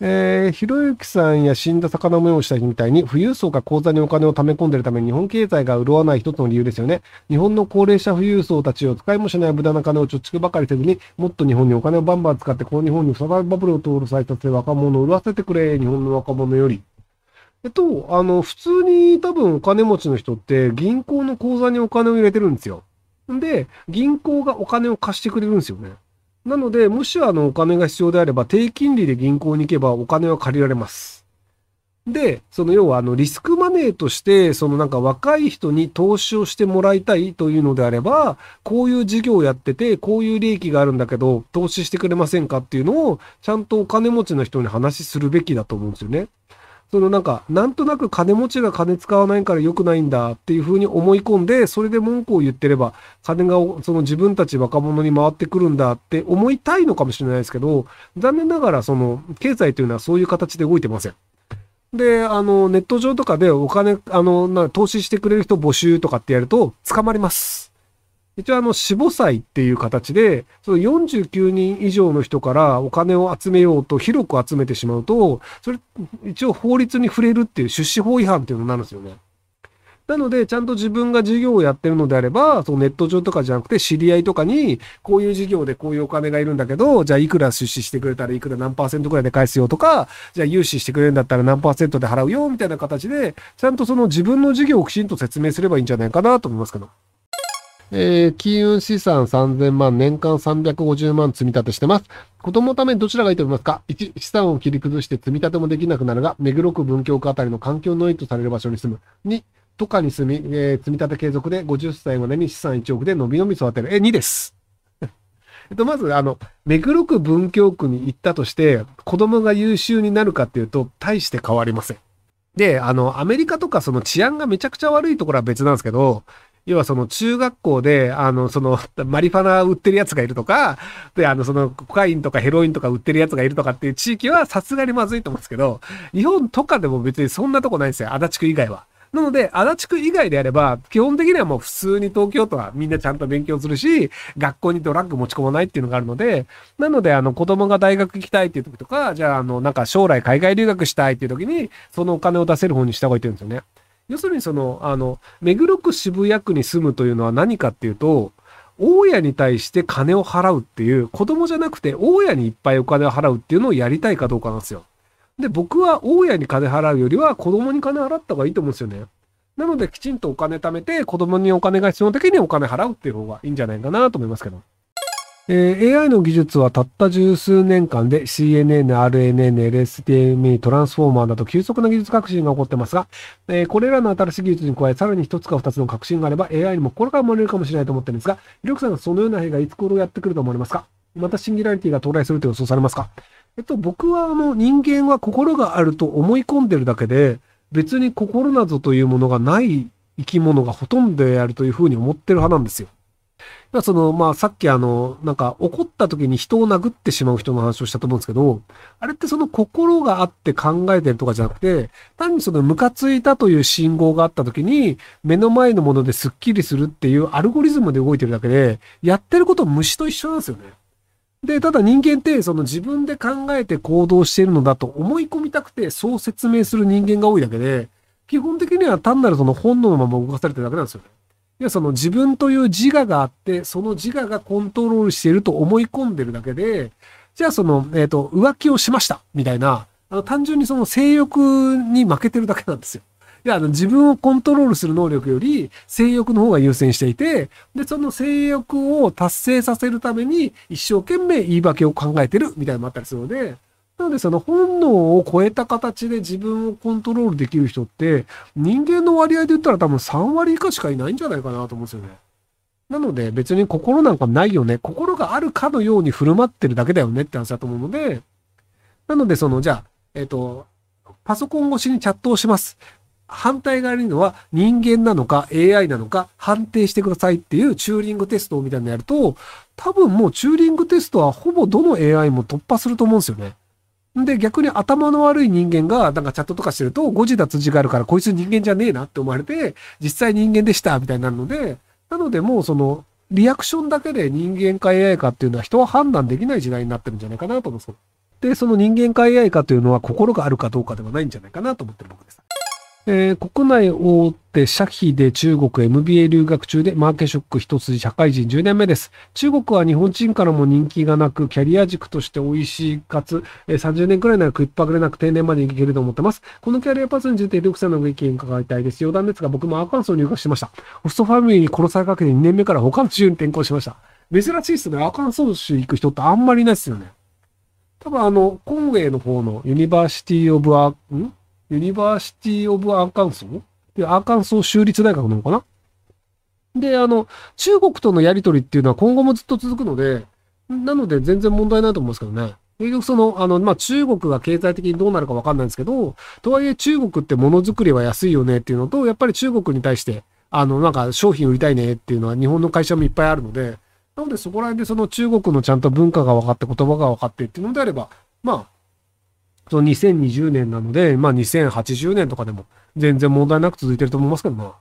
えー、ひろゆきさんや死んだ魚模様した人みたいに、富裕層が口座にお金を貯め込んでいるために日本経済が潤わない一つの理由ですよね。日本の高齢者富裕層たちを使いもしない無駄な金を貯蓄ばかりせずに、もっと日本にお金をバンバン使って、この日本に再びバブルを通る再達で若者を潤わせてくれ、日本の若者より。えっと、あの、普通に多分お金持ちの人って銀行の口座にお金を入れてるんですよ。で、銀行がお金を貸してくれるんですよね。なので、もしあのお金が必要であれば、低金利で銀行に行けばお金は借りられます。で、その要はあのリスクマネーとして、そのなんか若い人に投資をしてもらいたいというのであれば、こういう事業をやってて、こういう利益があるんだけど、投資してくれませんかっていうのを、ちゃんとお金持ちの人に話しするべきだと思うんですよね。そのなんか、なんとなく金持ちが金使わないから良くないんだっていうふうに思い込んで、それで文句を言ってれば、金がその自分たち若者に回ってくるんだって思いたいのかもしれないですけど、残念ながらその経済というのはそういう形で動いてません。で、あの、ネット上とかでお金、あの、な投資してくれる人募集とかってやると捕まります。一応あの、死母祭っていう形で、その49人以上の人からお金を集めようと広く集めてしまうと、それ、一応法律に触れるっていう出資法違反っていうのになるんですよね。なので、ちゃんと自分が事業をやってるのであれば、そのネット上とかじゃなくて、知り合いとかに、こういう事業でこういうお金がいるんだけど、じゃあいくら出資してくれたらいくら何パーセントくらいで返すよとか、じゃあ融資してくれるんだったら何パーセントで払うよ、みたいな形で、ちゃんとその自分の事業をきちんと説明すればいいんじゃないかなと思いますけど。えー、金融資産3000万、年間350万積み立てしてます。子供のためにどちらがいいと思いますか ?1、資産を切り崩して積み立てもできなくなるが、目黒区文京区あたりの環境のいいとされる場所に住む。2、都下に住み、えー、積み立て継続で50歳までに資産1億で伸び伸び育てる。え、2です。えっと、まず、あの、目黒区文京区に行ったとして、子供が優秀になるかっていうと、大して変わりません。で、あの、アメリカとかその治安がめちゃくちゃ悪いところは別なんですけど、要はその中学校で、あの、その、マリファナ売ってるやつがいるとか、で、あの、その、コカインとかヘロインとか売ってるやつがいるとかっていう地域はさすがにまずいと思うんですけど、日本とかでも別にそんなとこないんですよ。足立区以外は。なので、足立区以外であれば、基本的にはもう普通に東京都はみんなちゃんと勉強するし、学校にドラッグ持ち込まないっていうのがあるので、なので、あの、子供が大学行きたいっていう時とか、じゃあ、あの、なんか将来海外留学したいっていう時に、そのお金を出せる方にした方がいいって言うんですよね。要するにその、あの、目黒区渋谷区に住むというのは何かっていうと、大家に対して金を払うっていう、子供じゃなくて大家にいっぱいお金を払うっていうのをやりたいかどうかなんですよ。で、僕は大家に金払うよりは子供に金払った方がいいと思うんですよね。なので、きちんとお金貯めて、子供にお金が必要な時にお金払うっていう方がいいんじゃないかなと思いますけど。えー、AI の技術はたった十数年間で CNN、RNN、LSTM、トランスフォーマーなど急速な技術革新が起こってますが、えー、これらの新しい技術に加え、さらに一つか二つの革新があれば AI にも心から生まれるかもしれないと思ってるんですが、ひろくさんがそのような兵がいつ頃やってくると思われますか？またシンギュラリティが到来すると予想されますか？えっと、僕はあの人間は心があると思い込んでるだけで、別に心などというものがない生き物がほとんどであるというふうに思ってる派なんですよ。その、まあ、さっきあの、なんか怒った時に人を殴ってしまう人の話をしたと思うんですけど、あれってその心があって考えてるとかじゃなくて、単にそのムカついたという信号があった時に、目の前のものでスッキリするっていうアルゴリズムで動いてるだけで、やってること虫と一緒なんですよね。で、ただ人間ってその自分で考えて行動しているのだと思い込みたくてそう説明する人間が多いだけで、基本的には単なるその本能のまま動かされてるだけなんですよね。いや、その自分という自我があって、その自我がコントロールしていると思い込んでるだけで、じゃあその、えっ、ー、と、浮気をしました、みたいな、あの、単純にその性欲に負けてるだけなんですよ。いや、あの、自分をコントロールする能力より、性欲の方が優先していて、で、その性欲を達成させるために、一生懸命言い訳を考えてる、みたいなのもあったりするので、なのでその本能を超えた形で自分をコントロールできる人って人間の割合で言ったら多分3割以下しかいないんじゃないかなと思うんですよね。なので別に心なんかないよね。心があるかのように振る舞ってるだけだよねって話だと思うので、なのでそのじゃあ、えっ、ー、と、パソコン越しにチャットをします。反対側にいるのは人間なのか AI なのか判定してくださいっていうチューリングテストみたいなのやると、多分もうチューリングテストはほぼどの AI も突破すると思うんですよね。で、逆に頭の悪い人間が、なんかチャットとかしてると、誤字脱字があるから、こいつ人間じゃねえなって思われて、実際人間でした、みたいになるので、なのでもうその、リアクションだけで人間か AI かっていうのは人は判断できない時代になってるんじゃないかなと思うですよ。で、その人間か AI かというのは心があるかどうかではないんじゃないかなと思ってる僕です。えー、国内大手社費で中国 MBA 留学中でマーケショック一筋社会人10年目です。中国は日本人からも人気がなく、キャリア軸として美味しいかつ、えー、30年くらいなら食いっぱぐれなく定年までいけると思ってます。このキャリアパスについて、リュクさんのご意見伺いたいです。余談ですが、僕もアーカンソー入学しました。ホストファミリーに殺されかけて2年目から他の州に転校しました。珍しいですね。アーカンソー州行く人ってあんまりいないですよね。多分あの、コンウェイの方の University of A、ん？ University of Arkansas で、アーカンソー州立大学なのかな？で、あの、中国とのやりとりっていうのは今後もずっと続くので、なので全然問題ないと思うんですけどね。結局その、あの、まあ、中国が経済的にどうなるかわかんないんですけど、とはいえ中国ってものづくりは安いよねっていうのと、やっぱり中国に対して、あの、なんか商品売りたいねっていうのは日本の会社もいっぱいあるので、なのでそこら辺でその中国のちゃんと文化が分かって言葉が分かってっていうのであれば、まあ、その2020年なので、まあ2080年とかでも全然問題なく続いてると思いますけどな。